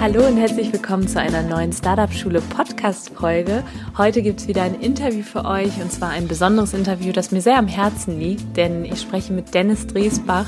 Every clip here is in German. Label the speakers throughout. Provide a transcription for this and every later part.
Speaker 1: Hallo und herzlich willkommen zu einer neuen Startup Schule Podcast Folge. Heute gibt es wieder ein Interview für euch und zwar ein besonderes Interview, das mir sehr am Herzen liegt, denn ich spreche mit Dennis Dresbach,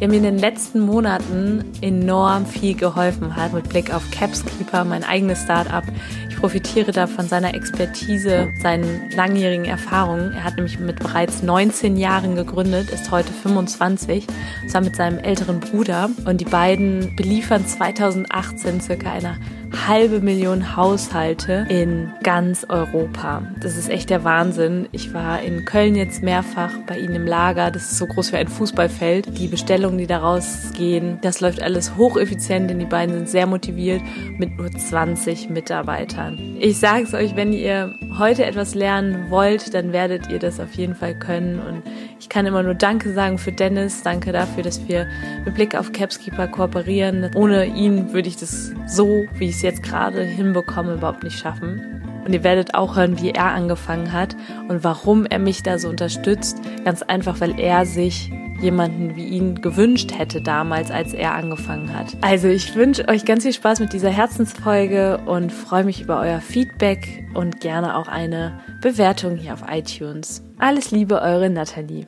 Speaker 1: der mir in den letzten Monaten enorm viel geholfen hat mit Blick auf Capskeeper, mein eigenes Startup. Ich profitiere da von seiner Expertise, seinen langjährigen Erfahrungen. Er hat nämlich mit bereits 19 Jahren gegründet, ist heute 25, zusammen mit seinem älteren Bruder. Und die beiden beliefern 2018 circa eine halbe Million Haushalte in ganz Europa. Das ist echt der Wahnsinn. Ich war in Köln jetzt mehrfach bei ihnen im Lager. Das ist so groß wie ein Fußballfeld. Die Bestellungen, die daraus gehen, das läuft alles hocheffizient, denn die beiden sind sehr motiviert mit nur 20 Mitarbeitern. Ich sage es euch, wenn ihr heute etwas lernen wollt, dann werdet ihr das auf jeden Fall können. Und ich kann immer nur Danke sagen für Dennis. Danke dafür, dass wir mit Blick auf Capskeeper kooperieren. Ohne ihn würde ich das so, wie ich es jetzt gerade hinbekomme, überhaupt nicht schaffen. Und ihr werdet auch hören, wie er angefangen hat und warum er mich da so unterstützt. Ganz einfach, weil er sich jemanden wie ihn gewünscht hätte damals, als er angefangen hat. Also ich wünsche euch ganz viel Spaß mit dieser Herzensfolge und freue mich über euer Feedback und gerne auch eine Bewertung hier auf iTunes. Alles Liebe, eure Nathalie.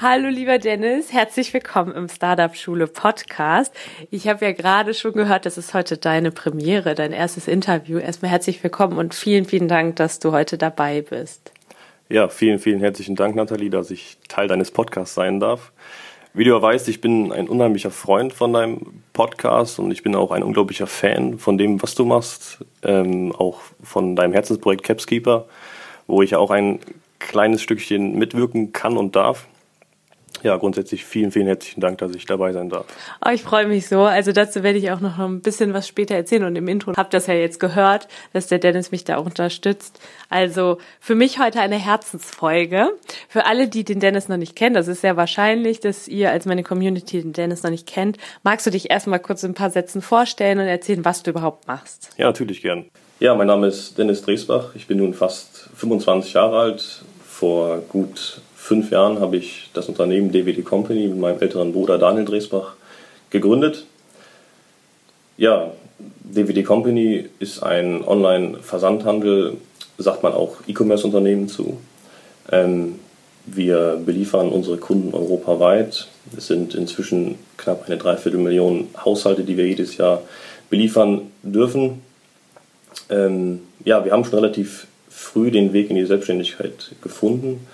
Speaker 1: Hallo lieber Dennis, herzlich willkommen im Startup Schule Podcast. Ich habe ja gerade schon gehört, das ist heute deine Premiere, dein erstes Interview. Erstmal herzlich willkommen und vielen, vielen Dank, dass du heute dabei bist.
Speaker 2: Ja, vielen, vielen herzlichen Dank, Nathalie, dass ich Teil deines Podcasts sein darf. Wie du ja weißt, ich bin ein unheimlicher Freund von deinem Podcast und ich bin auch ein unglaublicher Fan von dem, was du machst, ähm, auch von deinem Herzensprojekt Capskeeper, wo ich auch ein kleines Stückchen mitwirken kann und darf ja, grundsätzlich vielen, vielen herzlichen Dank, dass ich dabei sein darf.
Speaker 1: Oh, ich freue mich so. Also dazu werde ich auch noch ein bisschen was später erzählen und im Intro habt ihr das ja jetzt gehört, dass der Dennis mich da auch unterstützt. Also für mich heute eine Herzensfolge. Für alle, die den Dennis noch nicht kennen, das ist sehr wahrscheinlich, dass ihr als meine Community den Dennis noch nicht kennt. Magst du dich erstmal kurz in ein paar Sätzen vorstellen und erzählen, was du überhaupt machst?
Speaker 2: Ja, natürlich gern. Ja, mein Name ist Dennis Dresbach. Ich bin nun fast 25 Jahre alt. Vor gut fünf Jahren habe ich das Unternehmen DVD Company mit meinem älteren Bruder Daniel Dresbach gegründet. Ja, DVD Company ist ein Online-Versandhandel, sagt man auch E-Commerce-Unternehmen zu. Ähm, wir beliefern unsere Kunden europaweit. Es sind inzwischen knapp eine Dreiviertelmillion Haushalte, die wir jedes Jahr beliefern dürfen. Ähm, ja, wir haben schon relativ früh den Weg in die Selbstständigkeit gefunden.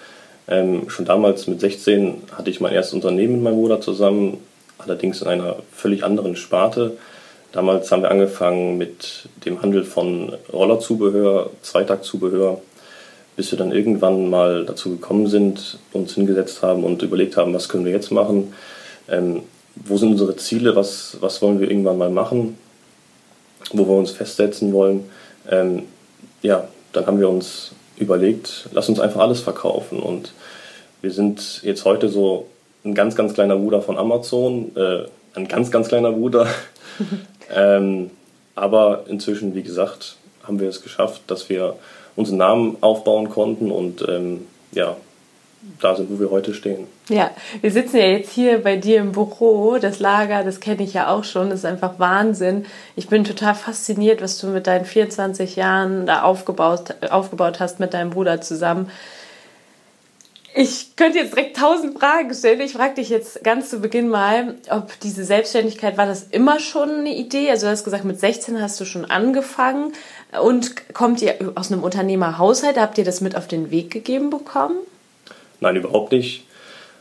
Speaker 2: Ähm, schon damals mit 16 hatte ich mein erstes Unternehmen mit meinem Bruder zusammen, allerdings in einer völlig anderen Sparte. Damals haben wir angefangen mit dem Handel von Rollerzubehör, Zweitaktzubehör, bis wir dann irgendwann mal dazu gekommen sind, uns hingesetzt haben und überlegt haben, was können wir jetzt machen, ähm, wo sind unsere Ziele, was, was wollen wir irgendwann mal machen, wo wir uns festsetzen wollen. Ähm, ja, dann haben wir uns überlegt, lass uns einfach alles verkaufen. Und wir sind jetzt heute so ein ganz, ganz kleiner Bruder von Amazon, äh, ein ganz, ganz kleiner Bruder. ähm, aber inzwischen, wie gesagt, haben wir es geschafft, dass wir unseren Namen aufbauen konnten und ähm, ja, da sind, wo wir heute stehen.
Speaker 1: Ja, wir sitzen ja jetzt hier bei dir im Büro. Das Lager, das kenne ich ja auch schon. Das ist einfach Wahnsinn. Ich bin total fasziniert, was du mit deinen 24 Jahren da aufgebaut, aufgebaut hast mit deinem Bruder zusammen. Ich könnte jetzt direkt tausend Fragen stellen. Ich frage dich jetzt ganz zu Beginn mal, ob diese Selbstständigkeit, war das immer schon eine Idee? Also du hast gesagt, mit 16 hast du schon angefangen. Und kommt ihr aus einem Unternehmerhaushalt? Habt ihr das mit auf den Weg gegeben bekommen?
Speaker 2: Nein, überhaupt nicht.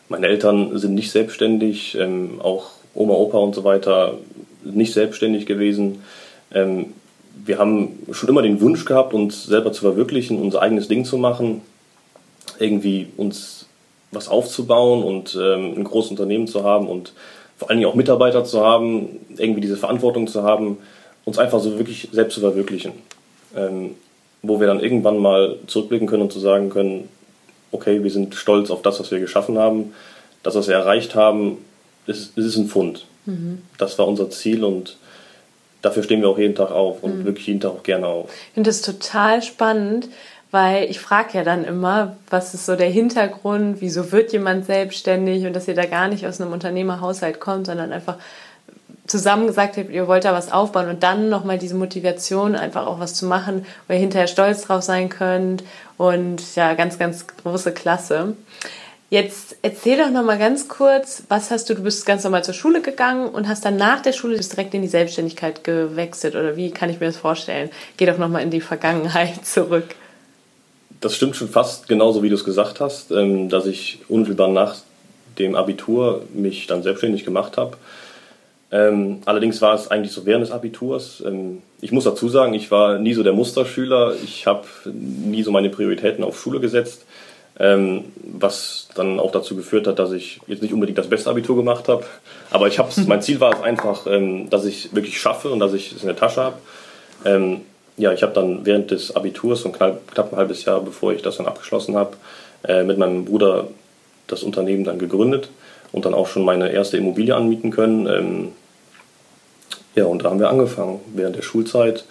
Speaker 2: Meine Eltern sind nicht selbstständig, ähm, auch Oma, Opa und so weiter nicht selbstständig gewesen. Ähm, wir haben schon immer den Wunsch gehabt, uns selber zu verwirklichen, unser eigenes Ding zu machen, irgendwie uns was aufzubauen und ähm, ein großes Unternehmen zu haben und vor allen Dingen auch Mitarbeiter zu haben, irgendwie diese Verantwortung zu haben, uns einfach so wirklich selbst zu verwirklichen. Ähm, wo wir dann irgendwann mal zurückblicken können und zu sagen können, okay, wir sind stolz auf das, was wir geschaffen haben, das, was wir erreicht haben, es, ist ein Fund. Mhm. Das war unser Ziel und dafür stehen wir auch jeden Tag auf und mhm. wirklich jeden Tag auch gerne auf.
Speaker 1: Ich finde das total spannend, weil ich frage ja dann immer, was ist so der Hintergrund, wieso wird jemand selbstständig und dass ihr da gar nicht aus einem Unternehmerhaushalt kommt, sondern einfach zusammen gesagt habt, ihr wollt da was aufbauen und dann nochmal diese Motivation, einfach auch was zu machen, wo ihr hinterher stolz drauf sein könnt und ja, ganz, ganz große Klasse. Jetzt erzähl doch nochmal ganz kurz, was hast du, du bist ganz normal zur Schule gegangen und hast dann nach der Schule direkt in die Selbstständigkeit gewechselt oder wie kann ich mir das vorstellen? Geh doch nochmal in die Vergangenheit zurück.
Speaker 2: Das stimmt schon fast genauso, wie du es gesagt hast, ähm, dass ich unmittelbar nach dem Abitur mich dann selbstständig gemacht habe. Ähm, allerdings war es eigentlich so während des Abiturs. Ähm, ich muss dazu sagen, ich war nie so der Musterschüler. Ich habe nie so meine Prioritäten auf Schule gesetzt ähm, was dann auch dazu geführt hat, dass ich jetzt nicht unbedingt das beste Abitur gemacht habe, aber ich habe mein Ziel war es einfach, ähm, dass ich wirklich schaffe und dass ich es in der Tasche habe. Ähm, ja, ich habe dann während des Abiturs, so knapp, knapp ein halbes Jahr bevor ich das dann abgeschlossen habe, äh, mit meinem Bruder das Unternehmen dann gegründet und dann auch schon meine erste Immobilie anmieten können. Ähm, ja, und da haben wir angefangen während der Schulzeit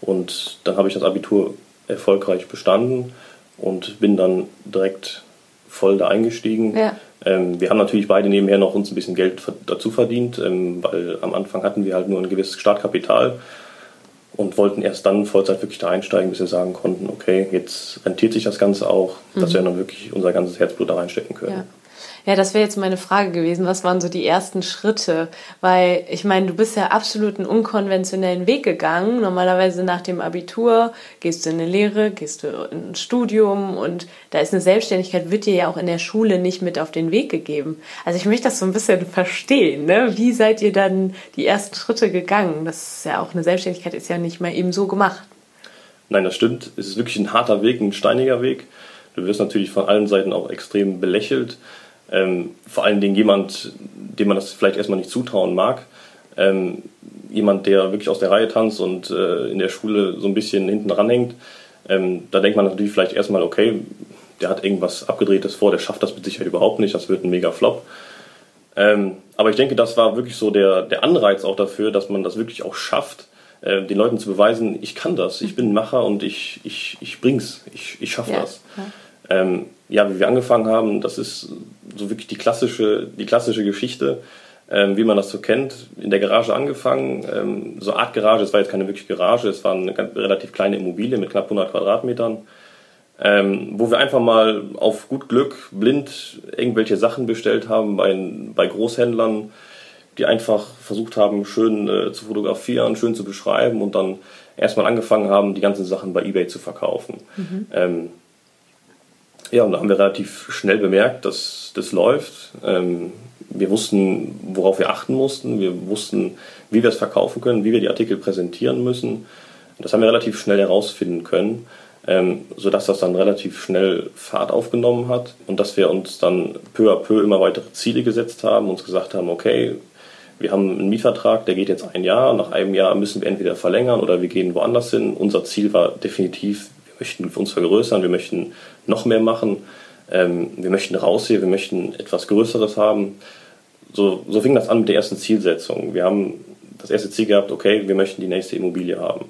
Speaker 2: und dann habe ich das Abitur erfolgreich bestanden und bin dann direkt voll da eingestiegen. Ja. Ähm, wir haben natürlich beide nebenher noch uns ein bisschen Geld dazu verdient, ähm, weil am Anfang hatten wir halt nur ein gewisses Startkapital und wollten erst dann Vollzeit wirklich da einsteigen, bis wir sagen konnten, okay, jetzt rentiert sich das Ganze auch, mhm. dass wir dann wirklich unser ganzes Herzblut da reinstecken können.
Speaker 1: Ja. Ja, das wäre jetzt meine Frage gewesen. Was waren so die ersten Schritte? Weil ich meine, du bist ja absolut einen unkonventionellen Weg gegangen. Normalerweise nach dem Abitur gehst du in eine Lehre, gehst du in ein Studium und da ist eine Selbstständigkeit, wird dir ja auch in der Schule nicht mit auf den Weg gegeben. Also ich möchte das so ein bisschen verstehen. Ne? Wie seid ihr dann die ersten Schritte gegangen? Das ist ja auch eine Selbstständigkeit, ist ja nicht mal eben so gemacht.
Speaker 2: Nein, das stimmt. Es ist wirklich ein harter Weg, ein steiniger Weg. Du wirst natürlich von allen Seiten auch extrem belächelt. Ähm, vor allen Dingen jemand, dem man das vielleicht erstmal nicht zutrauen mag. Ähm, jemand, der wirklich aus der Reihe tanzt und äh, in der Schule so ein bisschen hinten ranhängt. Ähm, da denkt man natürlich vielleicht erstmal, okay, der hat irgendwas Abgedrehtes vor, der schafft das mit Sicherheit überhaupt nicht, das wird ein mega Flop. Ähm, aber ich denke, das war wirklich so der, der Anreiz auch dafür, dass man das wirklich auch schafft, äh, den Leuten zu beweisen, ich kann das, ich bin ein Macher und ich, ich, ich bring's, ich, ich schaffe ja. das. Ähm, ja, wie wir angefangen haben, das ist so wirklich die klassische, die klassische Geschichte, ähm, wie man das so kennt. In der Garage angefangen, ähm, so Art Garage, es war jetzt keine wirkliche Garage, es war eine relativ kleine Immobilie mit knapp 100 Quadratmetern, ähm, wo wir einfach mal auf gut Glück blind irgendwelche Sachen bestellt haben bei, bei Großhändlern, die einfach versucht haben, schön äh, zu fotografieren, schön zu beschreiben und dann erstmal angefangen haben, die ganzen Sachen bei eBay zu verkaufen. Mhm. Ja, und da haben wir relativ schnell bemerkt, dass das läuft. Ähm, wir wussten, worauf wir achten mussten. Wir wussten, wie wir es verkaufen können, wie wir die Artikel präsentieren müssen. Das haben wir relativ schnell herausfinden können, ähm, sodass das dann relativ schnell Fahrt aufgenommen hat und dass wir uns dann peu à peu immer weitere Ziele gesetzt haben, uns gesagt haben, okay, wir haben einen Mietvertrag, der geht jetzt ein Jahr. Nach einem Jahr müssen wir entweder verlängern oder wir gehen woanders hin. Unser Ziel war definitiv, möchten uns vergrößern, wir möchten noch mehr machen, ähm, wir möchten raus hier, wir möchten etwas Größeres haben. So, so fing das an mit der ersten Zielsetzung. Wir haben das erste Ziel gehabt, okay, wir möchten die nächste Immobilie haben.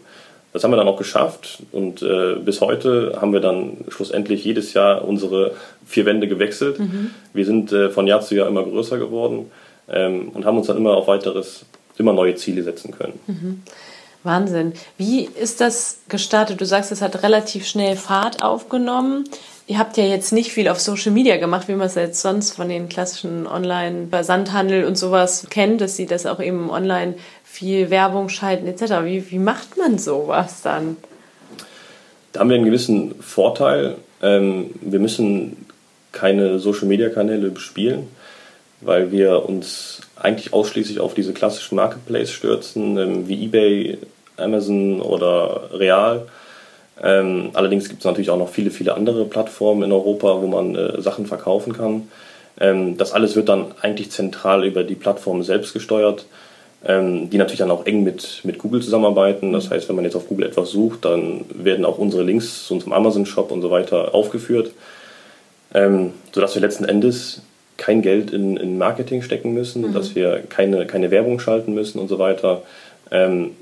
Speaker 2: Das haben wir dann auch geschafft und äh, bis heute haben wir dann schlussendlich jedes Jahr unsere vier Wände gewechselt. Mhm. Wir sind äh, von Jahr zu Jahr immer größer geworden ähm, und haben uns dann immer auf weiteres, immer neue Ziele setzen können.
Speaker 1: Mhm. Wahnsinn. Wie ist das gestartet? Du sagst, es hat relativ schnell Fahrt aufgenommen. Ihr habt ja jetzt nicht viel auf Social Media gemacht, wie man es jetzt sonst von den klassischen Online-Versandhandel und sowas kennt, dass sie das auch eben online viel Werbung schalten etc. Wie, wie macht man sowas dann?
Speaker 2: Da haben wir einen gewissen Vorteil. Ähm, wir müssen keine Social-Media-Kanäle bespielen, weil wir uns eigentlich ausschließlich auf diese klassischen Marketplace stürzen, ähm, wie eBay, Amazon oder Real. Ähm, allerdings gibt es natürlich auch noch viele, viele andere Plattformen in Europa, wo man äh, Sachen verkaufen kann. Ähm, das alles wird dann eigentlich zentral über die Plattform selbst gesteuert. ähm, die natürlich dann auch eng mit, mit Google zusammenarbeiten. Das heißt, wenn man jetzt auf Google etwas sucht, dann werden auch unsere Links zu unserem Amazon-Shop und so weiter aufgeführt, ähm, sodass wir letzten Endes kein Geld in, in Marketing stecken müssen, mhm. dass wir keine, keine Werbung schalten müssen und so weiter. Ähm,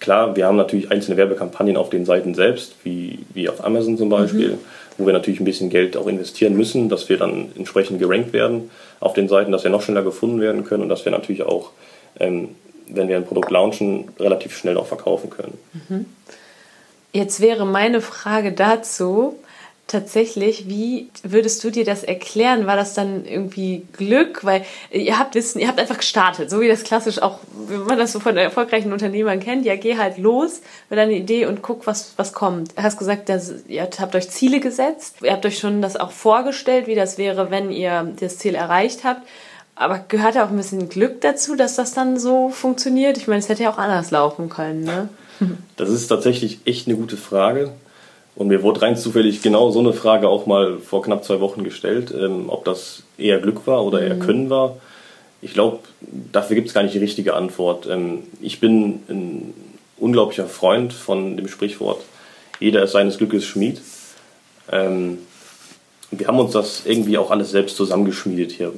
Speaker 2: klar, wir haben natürlich einzelne Werbekampagnen auf den Seiten selbst, wie, wie auf Amazon zum Beispiel, mhm. wo wir natürlich ein bisschen Geld auch investieren müssen, dass wir dann entsprechend gerankt werden auf den Seiten, dass wir noch schneller gefunden werden können und dass wir natürlich auch, ähm, wenn wir ein Produkt launchen, relativ schnell auch verkaufen können. Mhm.
Speaker 1: Jetzt wäre meine Frage dazu, tatsächlich, wie würdest du dir das erklären? War das dann irgendwie Glück? Weil ihr habt Wissen, ihr habt einfach gestartet, so wie das klassisch auch, wenn man das so von erfolgreichen Unternehmern kennt. Ja, geh halt los mit deiner Idee und guck, was, was kommt. Du hast gesagt, dass, ihr habt euch Ziele gesetzt. Ihr habt euch schon das auch vorgestellt, wie das wäre, wenn ihr das Ziel erreicht habt. Aber gehört auch ein bisschen Glück dazu, dass das dann so funktioniert? Ich meine, es hätte ja auch anders laufen können, ne?
Speaker 2: Das ist tatsächlich echt eine gute Frage. Und mir wurde rein zufällig genau so eine Frage auch mal vor knapp zwei Wochen gestellt, ähm, ob das eher Glück war oder eher mhm. Können war. Ich glaube, dafür gibt es gar nicht die richtige Antwort. Ähm, ich bin ein unglaublicher Freund von dem Sprichwort, jeder ist seines Glückes Schmied. Ähm, wir haben uns das irgendwie auch alles selbst zusammengeschmiedet hier.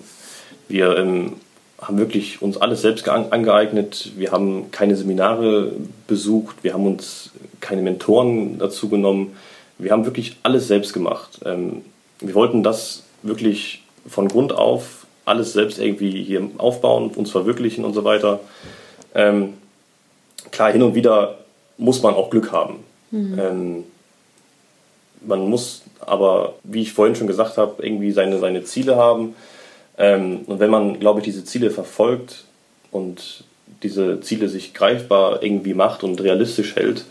Speaker 2: Wir ähm, haben wirklich uns alles selbst angeeignet. Wir haben keine Seminare besucht. Wir haben uns keine Mentoren dazu genommen. Wir haben wirklich alles selbst gemacht. Ähm, wir wollten das wirklich von Grund auf alles selbst irgendwie hier aufbauen, uns verwirklichen und so weiter. Ähm, klar, hin und wieder muss man auch Glück haben. Mhm. Ähm, man muss aber, wie ich vorhin schon gesagt habe, irgendwie seine, seine Ziele haben. Ähm, und wenn man, glaube ich, diese Ziele verfolgt und diese Ziele sich greifbar irgendwie macht und realistisch hält,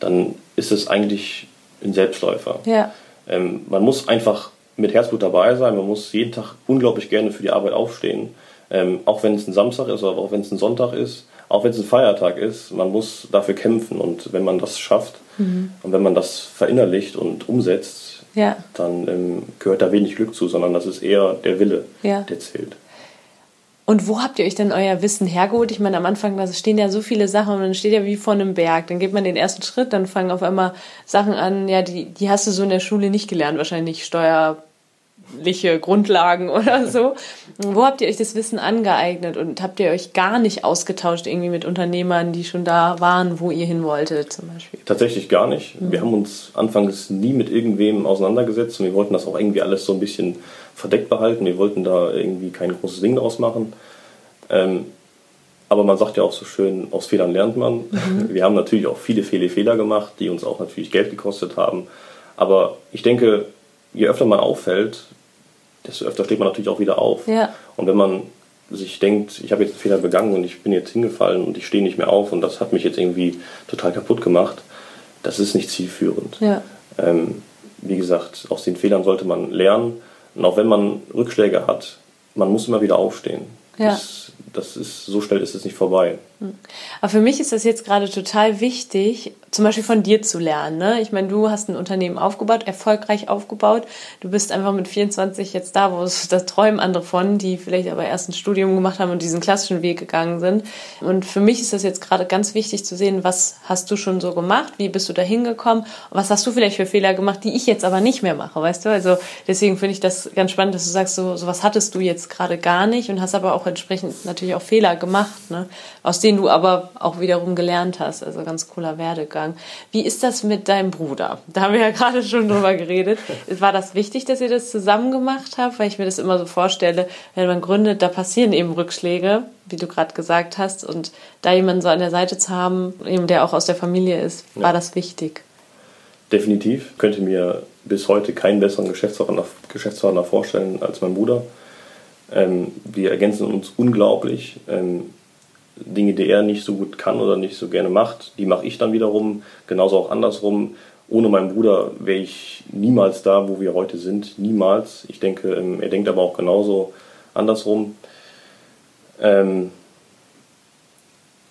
Speaker 2: dann ist es eigentlich ein Selbstläufer. Ja. Ähm, man muss einfach mit Herzblut dabei sein, man muss jeden Tag unglaublich gerne für die Arbeit aufstehen. Ähm, auch wenn es ein Samstag ist oder auch wenn es ein Sonntag ist, auch wenn es ein Feiertag ist, man muss dafür kämpfen und wenn man das schafft mhm. und wenn man das verinnerlicht und umsetzt, ja. dann ähm, gehört da wenig Glück zu, sondern das ist eher der Wille, ja. der zählt.
Speaker 1: Und wo habt ihr euch denn euer Wissen hergeholt? Ich meine, am Anfang da stehen ja so viele Sachen und man steht ja wie vor einem Berg. Dann geht man den ersten Schritt, dann fangen auf einmal Sachen an, ja, die, die hast du so in der Schule nicht gelernt, wahrscheinlich Steuer, Grundlagen oder so. Wo habt ihr euch das Wissen angeeignet und habt ihr euch gar nicht ausgetauscht irgendwie mit Unternehmern, die schon da waren, wo ihr hin wolltet zum Beispiel?
Speaker 2: Tatsächlich gar nicht. Mhm. Wir haben uns anfangs nie mit irgendwem auseinandergesetzt und wir wollten das auch irgendwie alles so ein bisschen verdeckt behalten. Wir wollten da irgendwie kein großes Ding draus machen. Ähm, aber man sagt ja auch so schön, aus Fehlern lernt man. Mhm. Wir haben natürlich auch viele, viele Fehler gemacht, die uns auch natürlich Geld gekostet haben. Aber ich denke, je öfter man auffällt, desto öfter steht man natürlich auch wieder auf. Ja. Und wenn man sich denkt, ich habe jetzt einen Fehler begangen und ich bin jetzt hingefallen und ich stehe nicht mehr auf und das hat mich jetzt irgendwie total kaputt gemacht, das ist nicht zielführend. Ja. Ähm, wie gesagt, aus den Fehlern sollte man lernen. Und auch wenn man Rückschläge hat, man muss immer wieder aufstehen. Ja. Das, das ist, so schnell ist es nicht vorbei.
Speaker 1: Hm. Aber für mich ist das jetzt gerade total wichtig, zum Beispiel von dir zu lernen. Ne? Ich meine, du hast ein Unternehmen aufgebaut, erfolgreich aufgebaut. Du bist einfach mit 24 jetzt da, wo es das träumen andere von, die vielleicht aber erst ein Studium gemacht haben und diesen klassischen Weg gegangen sind. Und für mich ist das jetzt gerade ganz wichtig zu sehen, was hast du schon so gemacht, wie bist du da hingekommen, was hast du vielleicht für Fehler gemacht, die ich jetzt aber nicht mehr mache, weißt du? Also deswegen finde ich das ganz spannend, dass du sagst, so, so was hattest du jetzt gerade gar nicht und hast aber auch entsprechend natürlich auch Fehler gemacht, ne? aus denen du aber auch wiederum gelernt hast. Also ganz cooler Werdegang. Wie ist das mit deinem Bruder? Da haben wir ja gerade schon drüber geredet. War das wichtig, dass ihr das zusammen gemacht habt? Weil ich mir das immer so vorstelle, wenn man gründet, da passieren eben Rückschläge, wie du gerade gesagt hast. Und da jemanden so an der Seite zu haben, eben der auch aus der Familie ist, war ja. das wichtig?
Speaker 2: Definitiv. Ich könnte mir bis heute keinen besseren Geschäftspartner, Geschäftspartner vorstellen als mein Bruder. Ähm, wir ergänzen uns unglaublich. Ähm, Dinge, die er nicht so gut kann oder nicht so gerne macht, die mache ich dann wiederum. Genauso auch andersrum. Ohne meinen Bruder wäre ich niemals da, wo wir heute sind. Niemals. Ich denke, ähm, er denkt aber auch genauso andersrum. Ähm,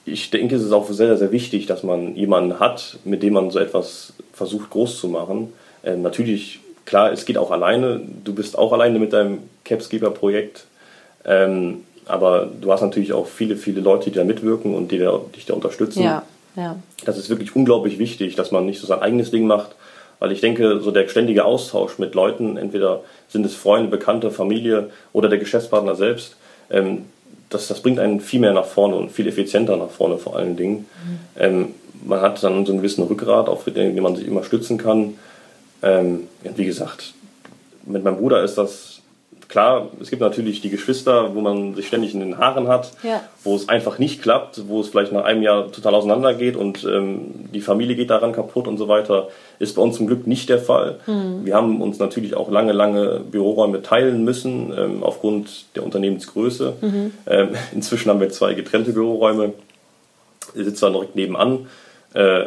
Speaker 2: ich denke, es ist auch sehr, sehr wichtig, dass man jemanden hat, mit dem man so etwas versucht groß zu machen. Ähm, natürlich, klar, es geht auch alleine. Du bist auch alleine mit deinem Capskeeper-Projekt. Ähm, aber du hast natürlich auch viele, viele Leute, die da mitwirken und die da, dich da unterstützen.
Speaker 1: Ja, ja.
Speaker 2: Das ist wirklich unglaublich wichtig, dass man nicht so sein eigenes Ding macht, weil ich denke, so der ständige Austausch mit Leuten, entweder sind es Freunde, Bekannte, Familie oder der Geschäftspartner selbst, ähm, das, das bringt einen viel mehr nach vorne und viel effizienter nach vorne vor allen Dingen. Mhm. Ähm, man hat dann so einen gewissen Rückgrat, auf den man sich immer stützen kann. Ähm, wie gesagt, mit meinem Bruder ist das klar, es gibt natürlich die Geschwister, wo man sich ständig in den Haaren hat, ja. wo es einfach nicht klappt, wo es vielleicht nach einem Jahr total auseinandergeht und ähm, die Familie geht daran kaputt und so weiter. Ist bei uns zum Glück nicht der Fall. Mhm. Wir haben uns natürlich auch lange, lange Büroräume teilen müssen, ähm, aufgrund der Unternehmensgröße. Mhm. Ähm, inzwischen haben wir zwei getrennte Büroräume. Ich sitze zwar direkt nebenan, äh,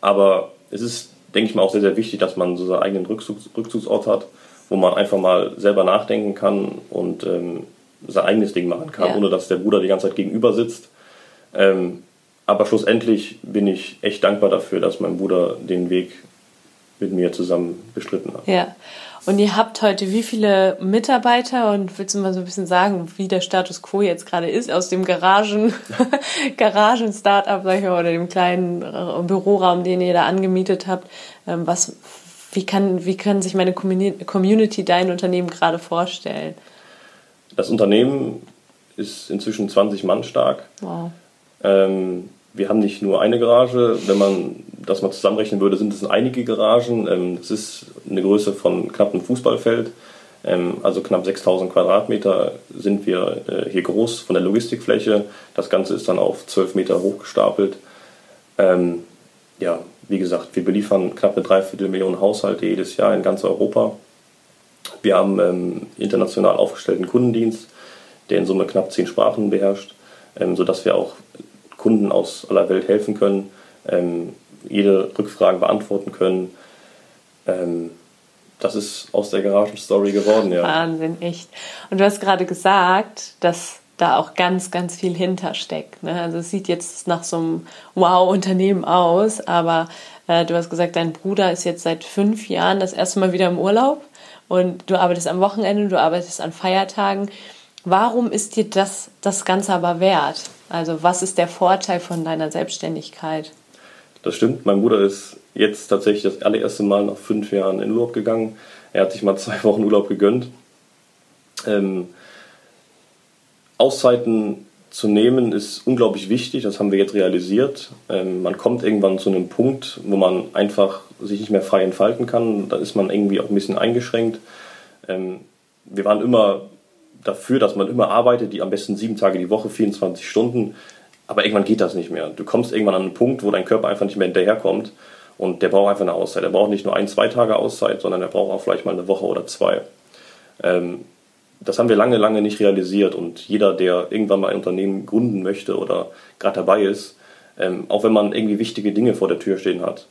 Speaker 2: aber es ist, denke ich mal, auch sehr, sehr wichtig, dass man so seinen eigenen Rückzugs Rückzugsort hat wo man einfach mal selber nachdenken kann und ähm, sein eigenes Ding machen kann, ja. ohne dass der Bruder die ganze Zeit gegenüber sitzt. Ähm, aber schlussendlich bin ich echt dankbar dafür, dass mein Bruder den Weg mit mir zusammen bestritten hat.
Speaker 1: Ja. Und ihr habt heute wie viele Mitarbeiter und willst du mal so ein bisschen sagen, wie der Status quo jetzt gerade ist aus dem Garagen, Garagen-Startup, sag ich mal, oder dem kleinen Büroraum, den ihr da angemietet habt? Ähm, was, wie kann, wie kann sich meine Community dein Unternehmen gerade vorstellen?
Speaker 2: Das Unternehmen ist inzwischen 20 Mann stark. Wow. Ähm, wir haben nicht nur eine Garage. Wenn man das mal zusammenrechnen würde, sind es einige Garagen. Ähm, das ist eine Größe von knapp einem Fußballfeld. Ähm, also knapp 6000 Quadratmeter sind wir äh, hier groß von der Logistikfläche. Das Ganze ist dann auf 12 Meter hochgestapelt. Ähm, ja, wie gesagt, wir beliefern knapp eine Dreiviertelmillion Haushalte jedes Jahr in ganz Europa. Wir haben ähm, international aufgestellten Kundendienst, der in Summe knapp zehn Sprachen beherrscht, ähm, sodass wir auch Kunden aus aller Welt helfen können, ähm, jede Rückfrage beantworten können. Ähm, das ist aus der Garagenstory geworden, ja.
Speaker 1: Wahnsinn, echt. Und du hast gerade gesagt, dass da auch ganz, ganz viel hintersteckt. Ne? Also es sieht jetzt nach so einem Wow-Unternehmen aus, aber äh, du hast gesagt, dein Bruder ist jetzt seit fünf Jahren das erste Mal wieder im Urlaub und du arbeitest am Wochenende, du arbeitest an Feiertagen. Warum ist dir das, das Ganze aber wert? Also was ist der Vorteil von deiner Selbstständigkeit?
Speaker 2: Das stimmt, mein Bruder ist jetzt tatsächlich das allererste Mal nach fünf Jahren in Urlaub gegangen. Er hat sich mal zwei Wochen Urlaub gegönnt. Ähm, Auszeiten zu nehmen ist unglaublich wichtig, das haben wir jetzt realisiert. Ähm, man kommt irgendwann zu einem Punkt, wo man einfach sich nicht mehr frei entfalten kann. Da ist man irgendwie auch ein bisschen eingeschränkt. Ähm, wir waren immer dafür, dass man immer arbeitet, die am besten sieben Tage die Woche, 24 Stunden. Aber irgendwann geht das nicht mehr. Du kommst irgendwann an einen Punkt, wo dein Körper einfach nicht mehr hinterherkommt. Und der braucht einfach eine Auszeit. Er braucht nicht nur ein, zwei Tage Auszeit, sondern er braucht auch vielleicht mal eine Woche oder zwei. Ähm, das haben wir lange, lange nicht realisiert. Und jeder, der irgendwann mal ein Unternehmen gründen möchte oder gerade dabei ist, ähm, auch wenn man irgendwie wichtige Dinge vor der Tür stehen hat,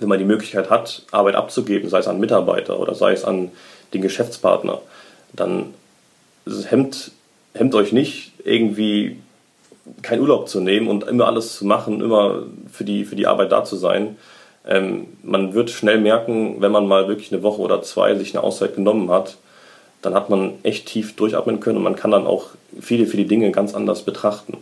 Speaker 2: wenn man die Möglichkeit hat, Arbeit abzugeben, sei es an Mitarbeiter oder sei es an den Geschäftspartner, dann hemmt, hemmt euch nicht, irgendwie keinen Urlaub zu nehmen und immer alles zu machen, immer für die, für die Arbeit da zu sein. Ähm, man wird schnell merken, wenn man mal wirklich eine Woche oder zwei sich eine Auszeit genommen hat, dann hat man echt tief durchatmen können und man kann dann auch viele, viele Dinge ganz anders betrachten.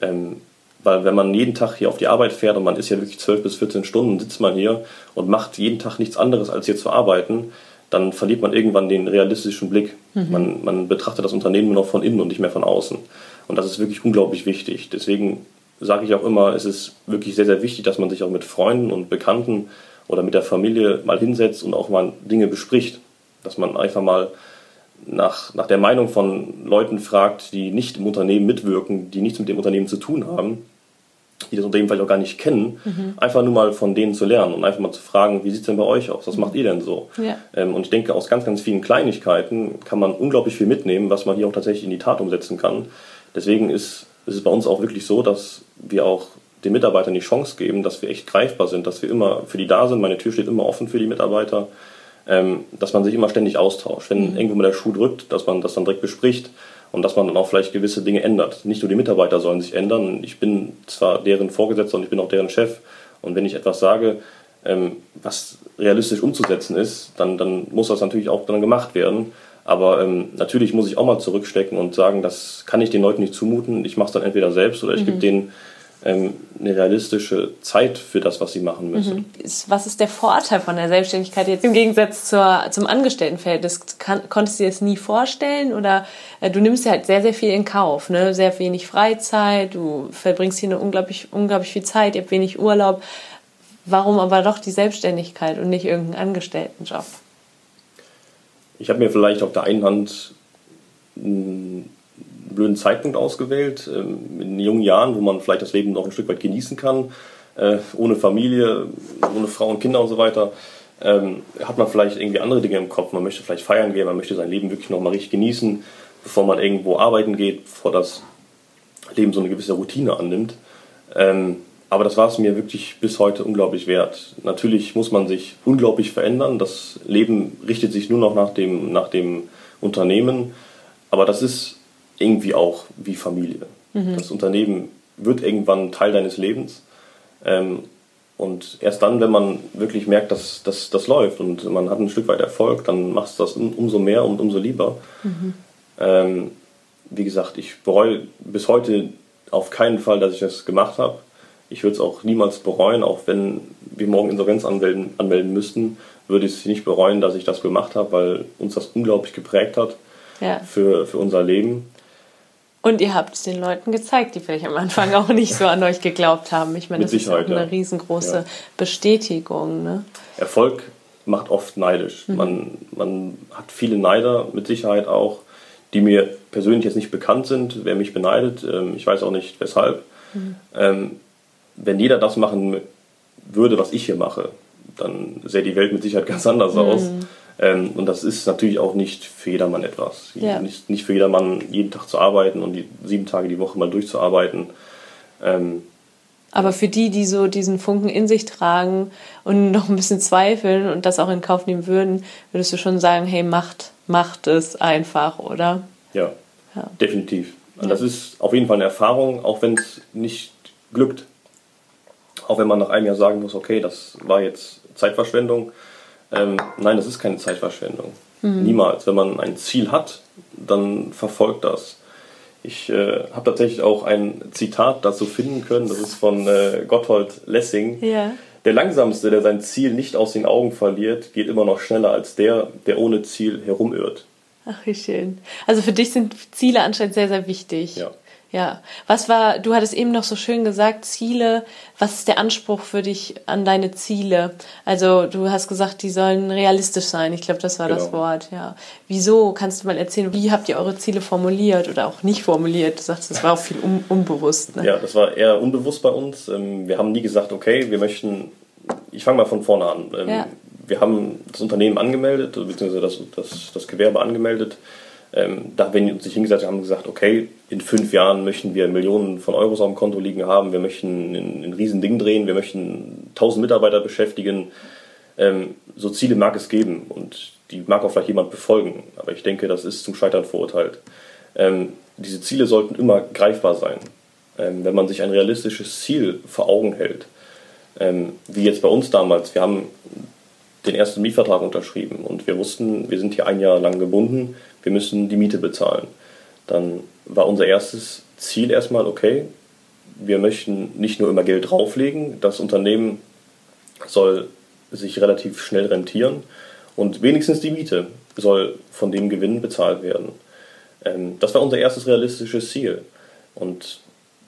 Speaker 2: Ähm, weil wenn man jeden Tag hier auf die Arbeit fährt und man ist ja wirklich 12 bis 14 Stunden, sitzt man hier und macht jeden Tag nichts anderes, als hier zu arbeiten, dann verliert man irgendwann den realistischen Blick. Mhm. Man, man betrachtet das Unternehmen nur noch von innen und nicht mehr von außen. Und das ist wirklich unglaublich wichtig. Deswegen sage ich auch immer, es ist wirklich sehr, sehr wichtig, dass man sich auch mit Freunden und Bekannten oder mit der Familie mal hinsetzt und auch mal Dinge bespricht. Dass man einfach mal nach, nach der Meinung von Leuten fragt, die nicht im Unternehmen mitwirken, die nichts mit dem Unternehmen zu tun haben, die das Unternehmen vielleicht auch gar nicht kennen, mhm. einfach nur mal von denen zu lernen und einfach mal zu fragen, wie sieht es denn bei euch aus? Was macht ihr denn so? Ja. Ähm, und ich denke, aus ganz, ganz vielen Kleinigkeiten kann man unglaublich viel mitnehmen, was man hier auch tatsächlich in die Tat umsetzen kann. Deswegen ist, ist es bei uns auch wirklich so, dass wir auch den Mitarbeitern die Chance geben, dass wir echt greifbar sind, dass wir immer für die da sind. Meine Tür steht immer offen für die Mitarbeiter ähm, dass man sich immer ständig austauscht. Wenn mhm. irgendwo mal der Schuh drückt, dass man das dann direkt bespricht und dass man dann auch vielleicht gewisse Dinge ändert. Nicht nur die Mitarbeiter sollen sich ändern. Ich bin zwar deren Vorgesetzter und ich bin auch deren Chef. Und wenn ich etwas sage, ähm, was realistisch umzusetzen ist, dann, dann muss das natürlich auch dann gemacht werden. Aber ähm, natürlich muss ich auch mal zurückstecken und sagen, das kann ich den Leuten nicht zumuten. Ich mache es dann entweder selbst oder ich mhm. gebe denen ähm, eine realistische Zeit für das, was sie machen müssen. Mhm.
Speaker 1: Was ist der Vorteil von der Selbstständigkeit jetzt im Gegensatz zur, zum Angestelltenverhältnis? Kann, konntest du dir das nie vorstellen oder äh, du nimmst ja halt sehr, sehr viel in Kauf, ne? sehr wenig Freizeit, du verbringst hier eine unglaublich, unglaublich viel Zeit, ihr habt wenig Urlaub. Warum aber doch die Selbstständigkeit und nicht irgendeinen Angestelltenjob?
Speaker 2: Ich habe mir vielleicht auf der einen Hand einen blöden Zeitpunkt ausgewählt, ähm, in jungen Jahren, wo man vielleicht das Leben noch ein Stück weit genießen kann, äh, ohne Familie, ohne Frau und Kinder und so weiter. Ähm, hat man vielleicht irgendwie andere Dinge im Kopf. Man möchte vielleicht feiern gehen, man möchte sein Leben wirklich noch mal richtig genießen, bevor man irgendwo arbeiten geht, bevor das Leben so eine gewisse Routine annimmt. Ähm, aber das war es mir wirklich bis heute unglaublich wert. Natürlich muss man sich unglaublich verändern. Das Leben richtet sich nur noch nach dem, nach dem Unternehmen. Aber das ist irgendwie auch wie Familie. Mhm. Das Unternehmen wird irgendwann Teil deines Lebens. Ähm, und erst dann, wenn man wirklich merkt, dass, dass das läuft und man hat ein Stück weit Erfolg, dann machst du das umso mehr und umso lieber. Mhm. Ähm, wie gesagt, ich bereue bis heute auf keinen Fall, dass ich das gemacht habe ich würde es auch niemals bereuen, auch wenn wir morgen Insolvenz anmelden, anmelden müssten, würde ich es nicht bereuen, dass ich das gemacht habe, weil uns das unglaublich geprägt hat ja. für, für unser Leben.
Speaker 1: Und ihr habt es den Leuten gezeigt, die vielleicht am Anfang auch nicht so an euch geglaubt haben. Ich meine, Mit das Sicherheit, ist auch eine riesengroße ja. Bestätigung. Ne?
Speaker 2: Erfolg macht oft neidisch. Mhm. Man, man hat viele Neider mit Sicherheit auch, die mir persönlich jetzt nicht bekannt sind, wer mich beneidet. Ähm, ich weiß auch nicht weshalb. Mhm. Ähm, wenn jeder das machen würde, was ich hier mache, dann sähe die Welt mit Sicherheit ganz anders mhm. aus. Ähm, und das ist natürlich auch nicht für jedermann etwas. Ja. Nicht, nicht für jedermann jeden Tag zu arbeiten und die sieben Tage die Woche mal durchzuarbeiten. Ähm,
Speaker 1: aber für die, die so diesen Funken in sich tragen und noch ein bisschen zweifeln und das auch in Kauf nehmen würden, würdest du schon sagen, hey, macht, macht es einfach, oder?
Speaker 2: Ja, ja. definitiv. Ja. Das ist auf jeden Fall eine Erfahrung, auch wenn es nicht glückt. Auch wenn man nach einem Jahr sagen muss, okay, das war jetzt Zeitverschwendung. Ähm, nein, das ist keine Zeitverschwendung. Mhm. Niemals. Wenn man ein Ziel hat, dann verfolgt das. Ich äh, habe tatsächlich auch ein Zitat dazu finden können, das ist von äh, Gotthold Lessing. Ja. Der Langsamste, der sein Ziel nicht aus den Augen verliert, geht immer noch schneller als der, der ohne Ziel herumirrt.
Speaker 1: Ach, wie schön. Also für dich sind Ziele anscheinend sehr, sehr wichtig. Ja. Ja, was war, du hattest eben noch so schön gesagt, Ziele, was ist der Anspruch für dich an deine Ziele? Also du hast gesagt, die sollen realistisch sein, ich glaube, das war genau. das Wort, ja. Wieso, kannst du mal erzählen, wie habt ihr eure Ziele formuliert oder auch nicht formuliert? Du sagst, das war auch viel un unbewusst.
Speaker 2: Ne? Ja, das war eher unbewusst bei uns. Ähm, wir haben nie gesagt, okay, wir möchten, ich fange mal von vorne an. Ähm, ja. Wir haben das Unternehmen angemeldet, beziehungsweise das, das, das Gewerbe angemeldet ähm, da haben wir uns sich hingesetzt und haben gesagt, okay, in fünf Jahren möchten wir Millionen von Euros auf dem Konto liegen haben, wir möchten ein, ein Riesending drehen, wir möchten tausend Mitarbeiter beschäftigen. Ähm, so Ziele mag es geben und die mag auch vielleicht jemand befolgen, aber ich denke, das ist zum Scheitern verurteilt. Ähm, diese Ziele sollten immer greifbar sein. Ähm, wenn man sich ein realistisches Ziel vor Augen hält, ähm, wie jetzt bei uns damals, wir haben den ersten Mietvertrag unterschrieben und wir wussten, wir sind hier ein Jahr lang gebunden, wir müssen die Miete bezahlen. Dann war unser erstes Ziel erstmal, okay, wir möchten nicht nur immer Geld drauflegen, das Unternehmen soll sich relativ schnell rentieren und wenigstens die Miete soll von dem Gewinn bezahlt werden. Ähm, das war unser erstes realistisches Ziel. Und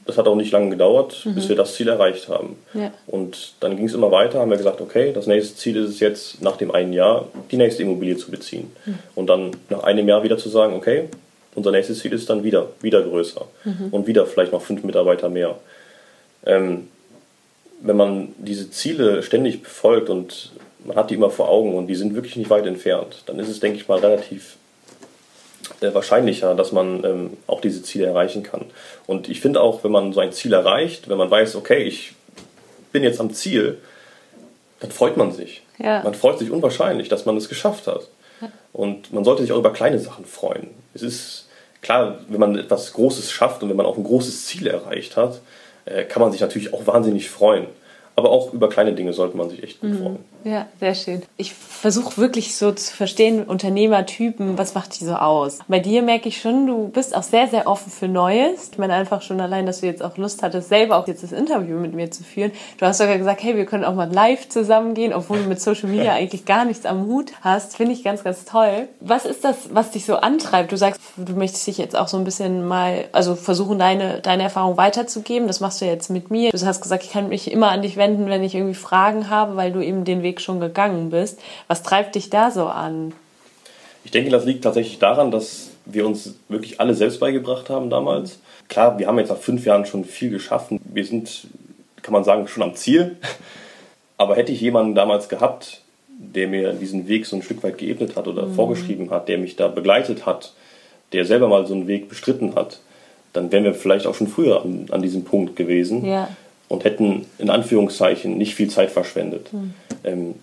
Speaker 2: das hat auch nicht lange gedauert, mhm. bis wir das Ziel erreicht haben. Ja. Und dann ging es immer weiter, haben wir gesagt, okay, das nächste Ziel ist es jetzt, nach dem einen Jahr die nächste Immobilie zu beziehen. Mhm. Und dann nach einem Jahr wieder zu sagen, okay, unser nächstes Ziel ist dann wieder, wieder größer mhm. und wieder vielleicht noch fünf Mitarbeiter mehr. Ähm, wenn man diese Ziele ständig befolgt und man hat die immer vor Augen und die sind wirklich nicht weit entfernt, dann ist es, denke ich mal, relativ äh, wahrscheinlicher, dass man ähm, auch diese Ziele erreichen kann. Und ich finde auch, wenn man so ein Ziel erreicht, wenn man weiß, okay, ich bin jetzt am Ziel, dann freut man sich. Ja. Man freut sich unwahrscheinlich, dass man es geschafft hat. Und man sollte sich auch über kleine Sachen freuen. Es ist klar, wenn man etwas Großes schafft und wenn man auch ein großes Ziel erreicht hat, äh, kann man sich natürlich auch wahnsinnig freuen. Aber auch über kleine Dinge sollte man sich echt gut
Speaker 1: Mhm.
Speaker 2: freuen.
Speaker 1: Ja, sehr schön. Ich versuche wirklich so zu verstehen, Unternehmertypen, was macht die so aus? Bei dir merke ich schon, du bist auch sehr, sehr offen für Neues. Ich meine einfach schon allein, dass du jetzt auch Lust hattest, selber auch jetzt das Interview mit mir zu führen. Du hast sogar gesagt, hey, wir können auch mal live zusammengehen, obwohl du mit Social Media eigentlich gar nichts am Hut hast. Finde ich ganz, ganz toll. Was ist das, was dich so antreibt? Du sagst, du möchtest dich jetzt auch so ein bisschen mal, also versuchen, deine, deine Erfahrung weiterzugeben. Das machst du jetzt mit mir. Du hast gesagt, ich kann mich immer an dich wenden, wenn ich irgendwie Fragen habe, weil du eben den Weg schon gegangen bist. Was treibt dich da so an?
Speaker 2: Ich denke, das liegt tatsächlich daran, dass wir uns wirklich alle selbst beigebracht haben damals. Klar, wir haben jetzt nach fünf Jahren schon viel geschaffen. Wir sind, kann man sagen, schon am Ziel. Aber hätte ich jemanden damals gehabt, der mir diesen Weg so ein Stück weit geebnet hat oder vorgeschrieben hat, der mich da begleitet hat, der selber mal so einen Weg bestritten hat, dann wären wir vielleicht auch schon früher an, an diesem Punkt gewesen
Speaker 1: Ja.
Speaker 2: und hätten in Anführungszeichen nicht viel Zeit verschwendet. Ähm,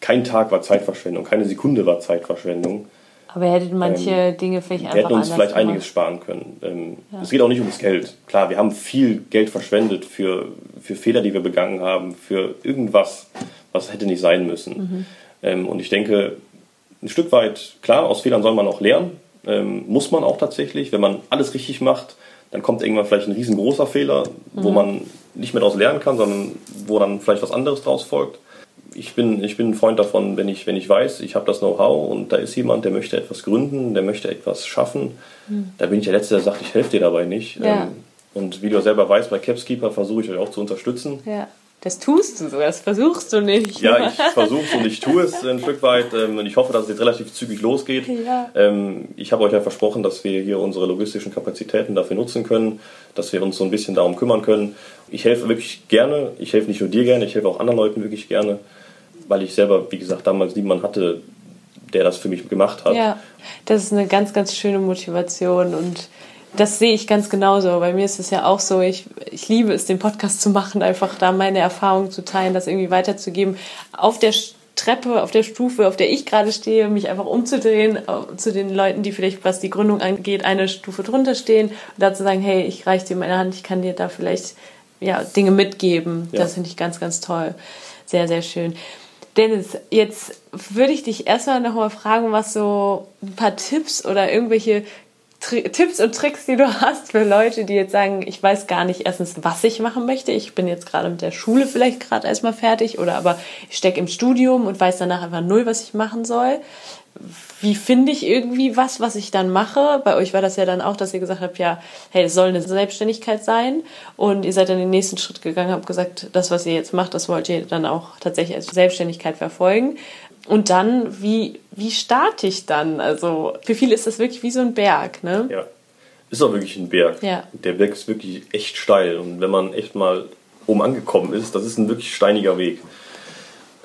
Speaker 2: kein Tag war Zeitverschwendung, keine Sekunde war Zeitverschwendung.
Speaker 1: Aber ihr hättet manche Dinge vielleicht einfach
Speaker 2: Wir hätten uns vielleicht
Speaker 1: gemacht.
Speaker 2: einiges sparen können. Ähm, Es geht auch nicht ums Geld. Klar, wir haben viel Geld verschwendet für, für Fehler, die wir begangen haben, für irgendwas, was hätte nicht sein müssen. Ähm, und ich denke, ein Stück weit, klar, aus Fehlern soll man auch lernen. Ähm, muss man auch tatsächlich. Wenn man alles richtig macht, dann kommt irgendwann vielleicht ein riesengroßer Fehler, wo man nicht mehr daraus lernen kann, sondern wo dann vielleicht was anderes draus folgt. Ich bin, ich bin ein Freund davon, wenn ich, wenn ich weiß, ich habe das Know-how und da ist jemand, der möchte etwas gründen, der möchte etwas schaffen, da bin ich der Letzte, der sagt, ich helfe dir dabei nicht.
Speaker 1: Ja.
Speaker 2: Ähm, Und wie du ja selber weißt, bei Capskeeper versuche ich euch auch zu unterstützen.
Speaker 1: Ja. Das tust du so, das versuchst du nicht.
Speaker 2: Ja, ich versuche es und ich tue es ein Stück weit ähm, und ich hoffe, dass es jetzt relativ zügig losgeht.
Speaker 1: Ja.
Speaker 2: Ähm, Ich habe euch ja versprochen, dass wir hier unsere logistischen Kapazitäten dafür nutzen können, dass wir uns so ein bisschen darum kümmern können. Ich helfe wirklich gerne, ich helfe nicht nur dir gerne, ich helfe auch anderen Leuten wirklich gerne, weil ich selber, wie gesagt, damals niemanden hatte, der das für mich gemacht hat.
Speaker 1: Ja, das ist eine ganz, ganz schöne Motivation und das sehe ich ganz genauso. Bei mir ist es ja auch so, ich, ich liebe es, den Podcast zu machen, einfach da meine Erfahrungen zu teilen, das irgendwie weiterzugeben. Auf der Treppe, auf der Stufe, auf der ich gerade stehe, mich einfach umzudrehen äh, zu den Leuten, die vielleicht, was die Gründung angeht, eine Stufe drunter stehen und da zu sagen, hey, ich reiche dir meine Hand, ich kann dir da vielleicht ja, Dinge mitgeben.
Speaker 2: Ja.
Speaker 1: Das finde ich ganz, ganz toll. Sehr, sehr schön. Dennis, jetzt würde ich dich erstmal nochmal fragen, was so ein paar Tipps oder irgendwelche Tri Tipps und Tricks, die du hast für Leute, die jetzt sagen, ich weiß gar nicht erstens, was ich machen möchte. Ich bin jetzt gerade mit der Schule vielleicht gerade erstmal fertig oder aber ich stecke im Studium und weiß danach einfach null, was ich machen soll. Wie finde ich irgendwie was, was ich dann mache? Bei euch war das ja dann auch, dass ihr gesagt habt, ja, hey, es soll eine Selbstständigkeit sein. Und ihr seid dann den nächsten Schritt gegangen, habt gesagt, das, was ihr jetzt macht, das wollt ihr dann auch tatsächlich als Selbstständigkeit verfolgen. Und dann, wie, wie starte ich dann? Also, für viele ist das wirklich wie so ein Berg, ne?
Speaker 2: Ja. Ist auch wirklich ein Berg.
Speaker 1: Ja.
Speaker 2: Der Berg ist wirklich echt steil. Und wenn man echt mal oben angekommen ist, das ist ein wirklich steiniger Weg.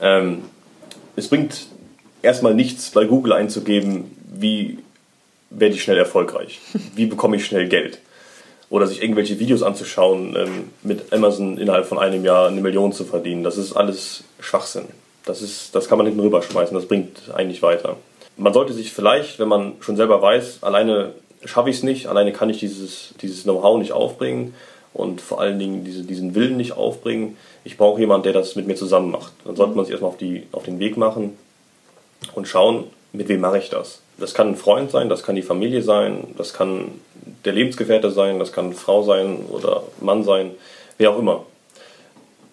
Speaker 2: Ähm, es bringt erstmal nichts bei Google einzugeben, wie werde ich schnell erfolgreich? Wie bekomme ich schnell Geld? Oder sich irgendwelche Videos anzuschauen, ähm, mit Amazon innerhalb von einem Jahr eine Million zu verdienen. Das ist alles Schwachsinn. Das, ist, das kann man hinten rüberschmeißen, das bringt eigentlich weiter. Man sollte sich vielleicht, wenn man schon selber weiß, alleine schaffe ich es nicht, alleine kann ich dieses, dieses Know-how nicht aufbringen und vor allen Dingen diese, diesen Willen nicht aufbringen. Ich brauche jemanden, der das mit mir zusammen macht. Dann sollte man sich erstmal auf, die, auf den Weg machen und schauen, mit wem mache ich das. Das kann ein Freund sein, das kann die Familie sein, das kann der Lebensgefährte sein, das kann Frau sein oder Mann sein, wer auch immer.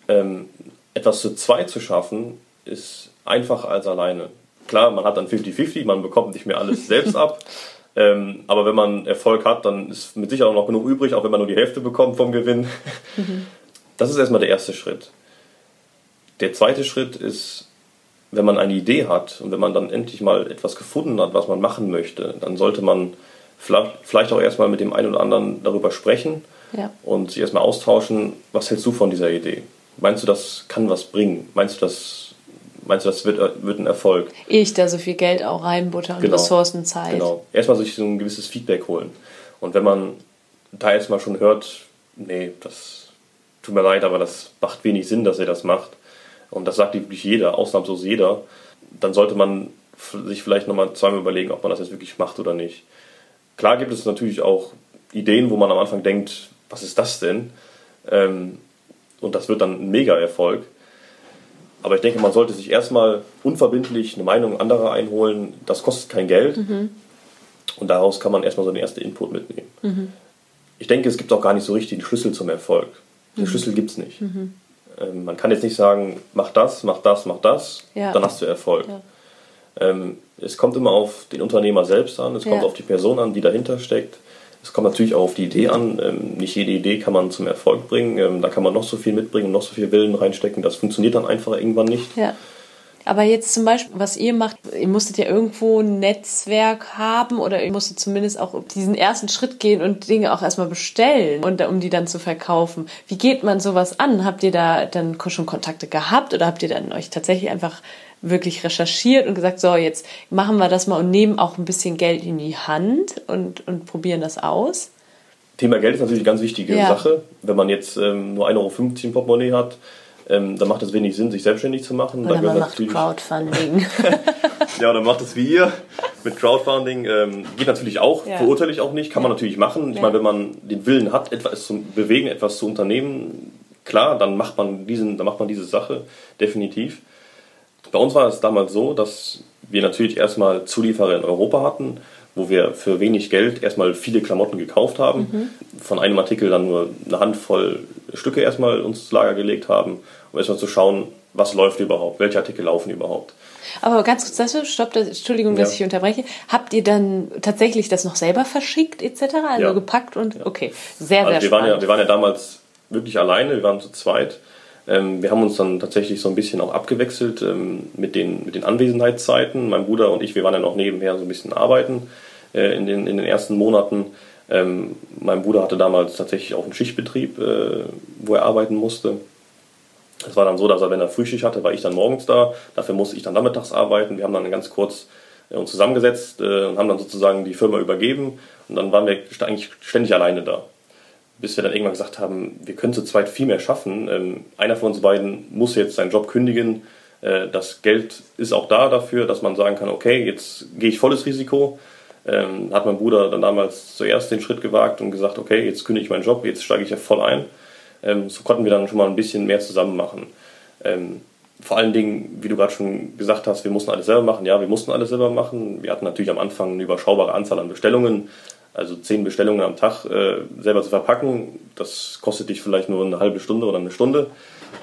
Speaker 2: Ähm, etwas zu zweit zu schaffen, ist einfacher als alleine. Klar, man hat dann 50-50, man bekommt nicht mehr alles selbst ab. Ähm, aber wenn man Erfolg hat, dann ist mit Sicherheit auch noch genug übrig, auch wenn man nur die Hälfte bekommt vom Gewinn. Das ist erstmal der erste Schritt. Der zweite Schritt ist, wenn man eine Idee hat und wenn man dann endlich mal etwas gefunden hat, was man machen möchte, dann sollte man vielleicht auch erstmal mit dem einen oder anderen darüber sprechen
Speaker 1: Ja.
Speaker 2: und sich erstmal austauschen, was hältst du von dieser Idee? Meinst du, das kann was bringen? Meinst du, das, meinst du, das wird, wird ein Erfolg?
Speaker 1: Ehe ich da so viel Geld auch reinbutter und
Speaker 2: Genau.
Speaker 1: Ressourcen, Zeit.
Speaker 2: Genau. Erstmal sich so ein gewisses Feedback holen. Und wenn man da jetzt mal schon hört, nee, das tut mir leid, aber das macht wenig Sinn, dass er das macht. Und das sagt wirklich jeder, ausnahmslos jeder, dann sollte man sich vielleicht nochmal zweimal überlegen, ob man das jetzt wirklich macht oder nicht. Klar gibt es natürlich auch Ideen, wo man am Anfang denkt, was ist das denn? Ähm, und das wird dann ein Mega-Erfolg. Aber ich denke, man sollte sich erstmal unverbindlich eine Meinung anderer einholen. Das kostet kein Geld. Mhm. Und daraus kann man erstmal so einen ersten Input mitnehmen. Mhm. Ich denke, es gibt auch gar nicht so richtig den Schlüssel zum Erfolg. Den mhm. Schlüssel gibt es nicht. Ähm, man kann jetzt nicht sagen, mach das, mach das, mach das, ja. dann hast du Erfolg. Ja. Ähm, es kommt immer auf den Unternehmer selbst an, es kommt auf die Person an, die dahinter steckt. Es kommt natürlich auch auf die Idee an. Ähm, nicht jede Idee kann man zum Erfolg bringen. Ähm, da kann man noch so viel mitbringen, noch so viel Willen reinstecken. Das funktioniert dann einfach irgendwann nicht.
Speaker 1: Aber jetzt zum Beispiel, was ihr macht, ihr musstet ja irgendwo ein Netzwerk haben oder ihr musstet zumindest auch diesen ersten Schritt gehen und Dinge auch erstmal bestellen und um die dann zu verkaufen. Wie geht man sowas an? Habt ihr da dann schon Kontakte gehabt oder habt ihr dann euch tatsächlich einfach wirklich recherchiert und gesagt, so, jetzt machen wir das mal und nehmen auch ein bisschen Geld in die Hand und, und probieren das aus?
Speaker 2: Thema Geld ist natürlich eine ganz wichtige ja. Sache. Wenn man jetzt ähm, nur 1,50 Euro im Portemonnaie hat, ähm, dann macht es wenig Sinn, sich selbstständig zu machen.
Speaker 1: Oder dann man macht Crowdfunding.
Speaker 2: ja, dann macht es wie ihr mit Crowdfunding. Ähm, geht natürlich auch, ja. verurteile ich auch nicht, kann man natürlich machen. Ich ja. meine, wenn man den Willen hat, etwas zu bewegen, etwas zu unternehmen, klar, dann macht man, diesen, dann macht man diese Sache definitiv. Bei uns war es damals so, dass wir natürlich erstmal Zulieferer in Europa hatten, wo wir für wenig Geld erstmal viele Klamotten gekauft haben. Mhm. Von einem Artikel dann nur eine Handvoll Stücke erstmal uns Lager gelegt haben, um erstmal zu schauen, was läuft überhaupt, welche Artikel laufen überhaupt.
Speaker 1: Aber ganz kurz dazu, stopp, Entschuldigung, dass ja. ich unterbreche. Habt ihr dann tatsächlich das noch selber verschickt etc., also ja. gepackt und okay, sehr, also sehr
Speaker 2: wir
Speaker 1: spannend.
Speaker 2: Waren ja, wir waren ja damals wirklich alleine, wir waren zu zweit ähm, wir haben uns dann tatsächlich so ein bisschen auch abgewechselt ähm, mit, den, mit den Anwesenheitszeiten. Mein Bruder und ich, wir waren dann auch nebenher so ein bisschen arbeiten äh, in, den, in den ersten Monaten. Ähm, mein Bruder hatte damals tatsächlich auch einen Schichtbetrieb, äh, wo er arbeiten musste. Es war dann so, dass er, wenn er Frühschicht hatte, war ich dann morgens da. Dafür musste ich dann nachmittags arbeiten. Wir haben dann ganz kurz äh, uns zusammengesetzt äh, und haben dann sozusagen die Firma übergeben. Und dann waren wir eigentlich ständig alleine da bis wir dann irgendwann gesagt haben, wir können zu zweit viel mehr schaffen. Ähm, einer von uns beiden muss jetzt seinen Job kündigen. Äh, das Geld ist auch da dafür, dass man sagen kann, okay, jetzt gehe ich volles Risiko. Ähm, hat mein Bruder dann damals zuerst den Schritt gewagt und gesagt, okay, jetzt kündige ich meinen Job, jetzt steige ich ja voll ein. Ähm, so konnten wir dann schon mal ein bisschen mehr zusammen machen. Ähm, vor allen Dingen, wie du gerade schon gesagt hast, wir mussten alles selber machen. Ja, wir mussten alles selber machen. Wir hatten natürlich am Anfang eine überschaubare Anzahl an Bestellungen. Also zehn Bestellungen am Tag äh, selber zu verpacken, das kostet dich vielleicht nur eine halbe Stunde oder eine Stunde.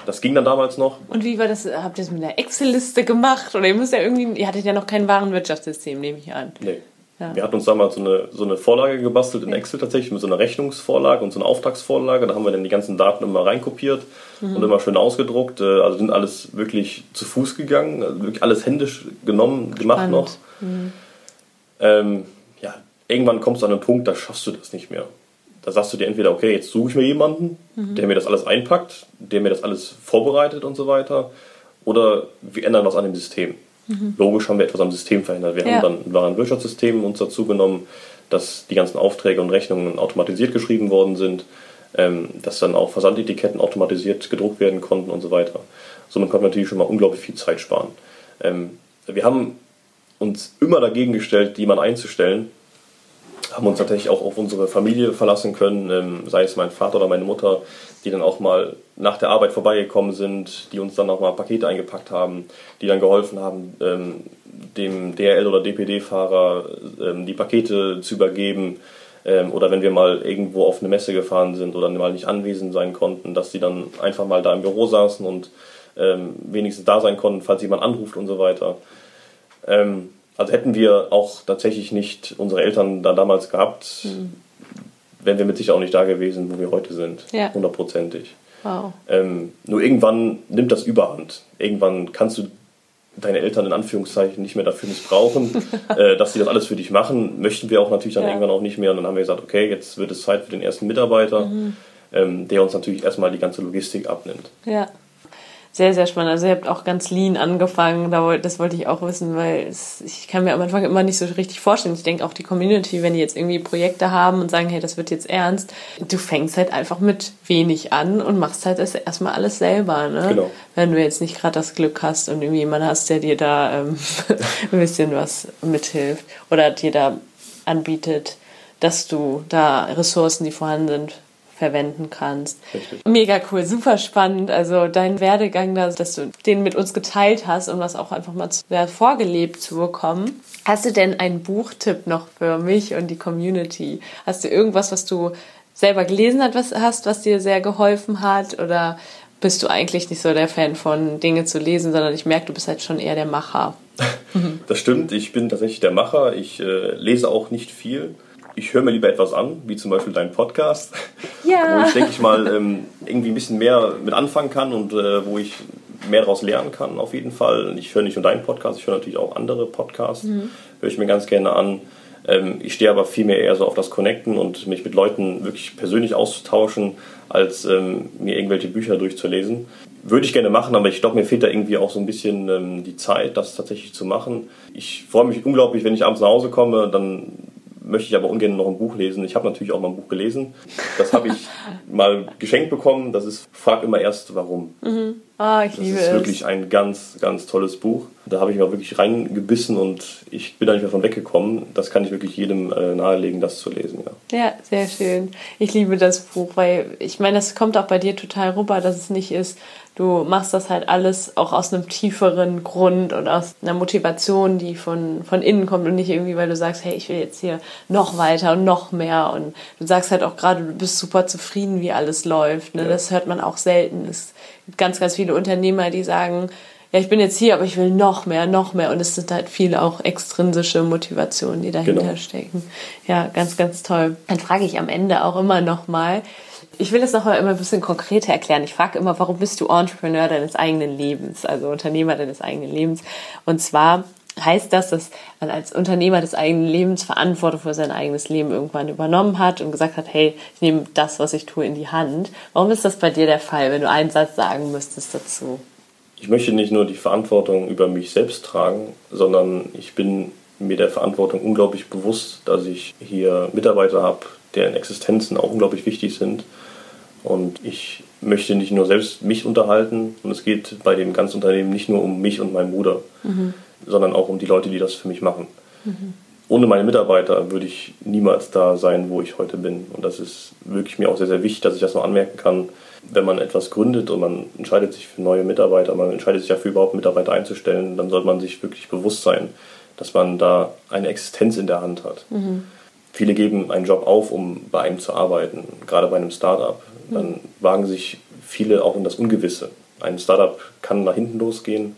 Speaker 2: Das ging dann damals noch.
Speaker 1: Und wie war das? Habt ihr das mit einer Excel-Liste gemacht? Oder ihr müsst ja irgendwie, ihr hattet ja noch kein Warenwirtschaftssystem, nehme ich an.
Speaker 2: Nee. Ja. Wir hatten uns damals so eine, so eine Vorlage gebastelt in Excel tatsächlich mit so einer Rechnungsvorlage und so einer Auftragsvorlage. Da haben wir dann die ganzen Daten immer reinkopiert mhm. und immer schön ausgedruckt. Äh, also sind alles wirklich zu Fuß gegangen, also wirklich alles händisch genommen, gemacht Spannend. noch. Mhm. Ähm, ja, irgendwann kommst du an einen Punkt, da schaffst du das nicht mehr. Da sagst du dir entweder, okay, jetzt suche ich mir jemanden, mhm. der mir das alles einpackt, der mir das alles vorbereitet und so weiter, oder wir ändern was an dem System. Mhm. Logisch haben wir etwas am System verändert. Wir ja. haben dann ein Warenwirtschaftssystem uns dazu genommen, dass die ganzen Aufträge und Rechnungen automatisiert geschrieben worden sind, ähm, dass dann auch Versandetiketten automatisiert gedruckt werden konnten und so weiter. Somit konnten wir natürlich schon mal unglaublich viel Zeit sparen. Ähm, wir haben uns immer dagegen gestellt, jemanden einzustellen, haben uns tatsächlich auch auf unsere Familie verlassen können, ähm, sei es mein Vater oder meine Mutter, die dann auch mal nach der Arbeit vorbeigekommen sind, die uns dann auch mal Pakete eingepackt haben, die dann geholfen haben, ähm, dem DRL- oder DPD-Fahrer ähm, die Pakete zu übergeben. oder wenn wir mal irgendwo auf eine Messe gefahren sind oder mal nicht anwesend sein konnten, dass die dann einfach mal da im Büro saßen und wenigstens da sein konnten, falls jemand anruft und so weiter. Also hätten wir auch tatsächlich nicht unsere Eltern da damals gehabt, mhm. wären wir mit Sicherheit auch nicht da gewesen, wo wir heute sind. Ja. Hundertprozentig. Wow. Ähm, nur irgendwann nimmt das überhand. Irgendwann kannst du deine Eltern in Anführungszeichen nicht mehr dafür missbrauchen, äh, dass sie das alles für dich machen. Möchten wir auch natürlich dann ja. irgendwann auch nicht mehr. Und dann haben wir gesagt, okay, jetzt wird es Zeit für den ersten Mitarbeiter, mhm. ähm, der uns natürlich erstmal die ganze Logistik abnimmt.
Speaker 1: Ja sehr, sehr spannend. Also ihr habt auch ganz lean angefangen, das wollte ich auch wissen, weil es, ich kann mir am Anfang immer nicht so richtig vorstellen. Ich denke auch die Community, wenn die jetzt irgendwie Projekte haben und sagen, hey, das wird jetzt ernst, du fängst halt einfach mit wenig an und machst halt das erstmal alles selber, ne? Genau. Wenn du jetzt nicht gerade das Glück hast und irgendwie jemanden hast, der dir da ähm, ein bisschen was mithilft oder dir da anbietet, dass du da Ressourcen, die vorhanden sind, verwenden kannst. Richtig. Mega cool, super spannend. Also dein Werdegang, da, dass du den mit uns geteilt hast, um das auch einfach mal zu, ja, vorgelebt zu bekommen. Hast du denn einen Buchtipp noch für mich und die Community? Hast du irgendwas, was du selber gelesen hast, was dir sehr geholfen hat? Oder bist du eigentlich nicht so der Fan von Dinge zu lesen, sondern ich merke, du bist halt schon eher der Macher.
Speaker 2: Das stimmt, ich bin tatsächlich der Macher. Ich äh, lese auch nicht viel. Ich höre mir lieber etwas an, wie zum Beispiel deinen Podcast, ja. wo ich, denke ich mal, ähm, irgendwie ein bisschen mehr mit anfangen kann und äh, wo ich mehr daraus lernen kann, auf jeden Fall. Ich höre nicht nur deinen Podcast, ich höre natürlich auch andere Podcasts, mhm. höre ich mir ganz gerne an. Ähm, ich stehe aber vielmehr eher so auf das Connecten und mich mit Leuten wirklich persönlich auszutauschen, als ähm, mir irgendwelche Bücher durchzulesen. Würde ich gerne machen, aber ich glaube, mir fehlt da irgendwie auch so ein bisschen die Zeit, das tatsächlich zu machen. Ich freue mich unglaublich, wenn ich abends nach Hause komme, dann möchte ich aber ungern noch ein Buch lesen. Ich habe natürlich auch mal ein Buch gelesen. Das habe ich mal geschenkt bekommen. Das ist Frag immer erst warum.
Speaker 1: Mhm. Ah, ich
Speaker 2: das
Speaker 1: liebe
Speaker 2: es. Das ist wirklich ein ganz, ganz tolles Buch. Da habe ich mir wirklich reingebissen und ich bin da nicht mehr von weggekommen. Das kann ich wirklich jedem äh, nahelegen, das zu lesen.
Speaker 1: Ja. ja, sehr schön. Ich liebe das Buch, weil ich meine, das kommt auch bei dir total rüber, dass es nicht ist, du machst das halt alles auch aus einem tieferen Grund und aus einer Motivation, die von, von innen kommt und nicht irgendwie, weil du sagst, hey, ich will jetzt hier noch weiter und noch mehr und du sagst halt auch gerade, du bist super zufrieden, wie alles läuft. Ne? Ja. Das hört man auch selten. Es ganz, ganz viele Unternehmer, die sagen, ja, ich bin jetzt hier, aber ich will noch mehr, noch mehr. Und es sind halt viele auch extrinsische Motivationen, die dahinter genau. stecken. Ja, ganz, ganz toll. Dann frage ich am Ende auch immer nochmal, ich will das noch mal immer ein bisschen konkreter erklären. Ich frage immer, warum bist du Entrepreneur deines eigenen Lebens, also Unternehmer deines eigenen Lebens? Und zwar heißt das, dass man als Unternehmer des eigenen Lebens Verantwortung für sein eigenes Leben irgendwann übernommen hat und gesagt hat, hey, ich nehme das, was ich tue, in die Hand. Warum ist das bei dir der Fall, wenn du einen Satz sagen müsstest dazu?
Speaker 2: Ich möchte nicht nur die Verantwortung über mich selbst tragen, sondern ich bin mir der Verantwortung unglaublich bewusst, dass ich hier Mitarbeiter habe, deren Existenzen auch unglaublich wichtig sind und ich möchte nicht nur selbst mich unterhalten und es geht bei dem ganzen Unternehmen nicht nur um mich und meinen Bruder, mhm. Sondern auch um die Leute, die das für mich machen. Mhm. Ohne meine Mitarbeiter würde ich niemals da sein, wo ich heute bin. Und das ist wirklich mir auch sehr, sehr wichtig, dass ich das noch anmerken kann. Wenn man etwas gründet und man entscheidet sich für neue Mitarbeiter, man entscheidet sich dafür, überhaupt Mitarbeiter einzustellen, dann sollte man sich wirklich bewusst sein, dass man da eine Existenz in der Hand hat. Mhm. Viele geben einen Job auf, um bei einem zu arbeiten, gerade bei einem Startup dann wagen sich viele auch in das Ungewisse. Ein Startup kann nach hinten losgehen,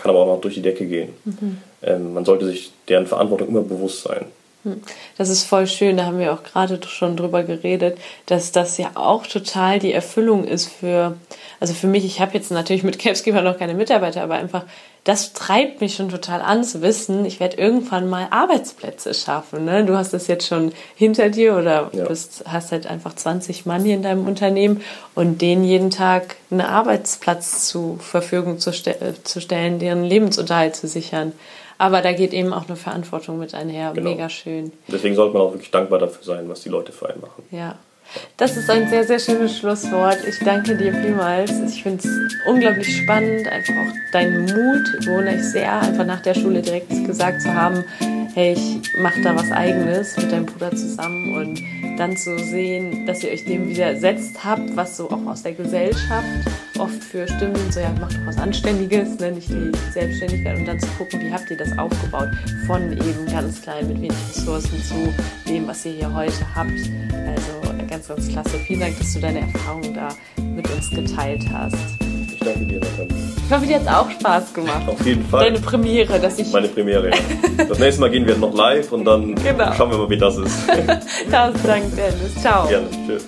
Speaker 2: kann aber auch noch durch die Decke gehen. Mhm. Ähm, man sollte sich deren Verantwortung immer bewusst sein.
Speaker 1: Hm. Das ist voll schön, da haben wir auch gerade schon drüber geredet, dass das ja auch total die Erfüllung ist für, also für mich, ich habe jetzt natürlich mit Capskeeper noch keine Mitarbeiter, aber einfach, das treibt mich schon total an zu wissen, ich werde irgendwann mal Arbeitsplätze schaffen. Ne? Du hast das jetzt schon hinter dir oder ja. bist, hast halt einfach 20 Mann hier in deinem Unternehmen und denen jeden Tag einen Arbeitsplatz zur Verfügung zu, ste zu stellen, deren Lebensunterhalt zu sichern. Aber da geht eben auch eine Verantwortung mit einher. Genau. Mega schön.
Speaker 2: Deswegen sollte man auch wirklich dankbar dafür sein, was die Leute für einen machen.
Speaker 1: Ja. Das ist ein sehr, sehr schönes Schlusswort. Ich danke dir vielmals. Ich finde es unglaublich spannend, einfach auch deinen Mut bewundere ich sehr, einfach nach der Schule direkt gesagt zu haben, hey, ich mache da was eigenes mit deinem Bruder zusammen und dann zu sehen, dass ihr euch dem widersetzt habt, was so auch aus der Gesellschaft oft für Stimmen, so ja, macht doch was Anständiges, ne? nicht die Selbstständigkeit und dann zu gucken, wie habt ihr das aufgebaut, von eben ganz klein mit wenig Ressourcen zu dem, was ihr hier heute habt. Also ganz, ganz klasse. Vielen Dank, dass du deine Erfahrungen da mit uns geteilt hast.
Speaker 2: Ich danke dir, Nathalie.
Speaker 1: Ich hoffe, dir hat es auch Spaß gemacht.
Speaker 2: Auf jeden Fall.
Speaker 1: Deine Premiere, dass ich.
Speaker 2: Meine Premiere, ja. Das nächste Mal gehen wir noch live und dann genau. schauen wir mal, wie das ist.
Speaker 1: Tausend Dank, Dennis. Ciao.
Speaker 2: Gerne. Tschüss.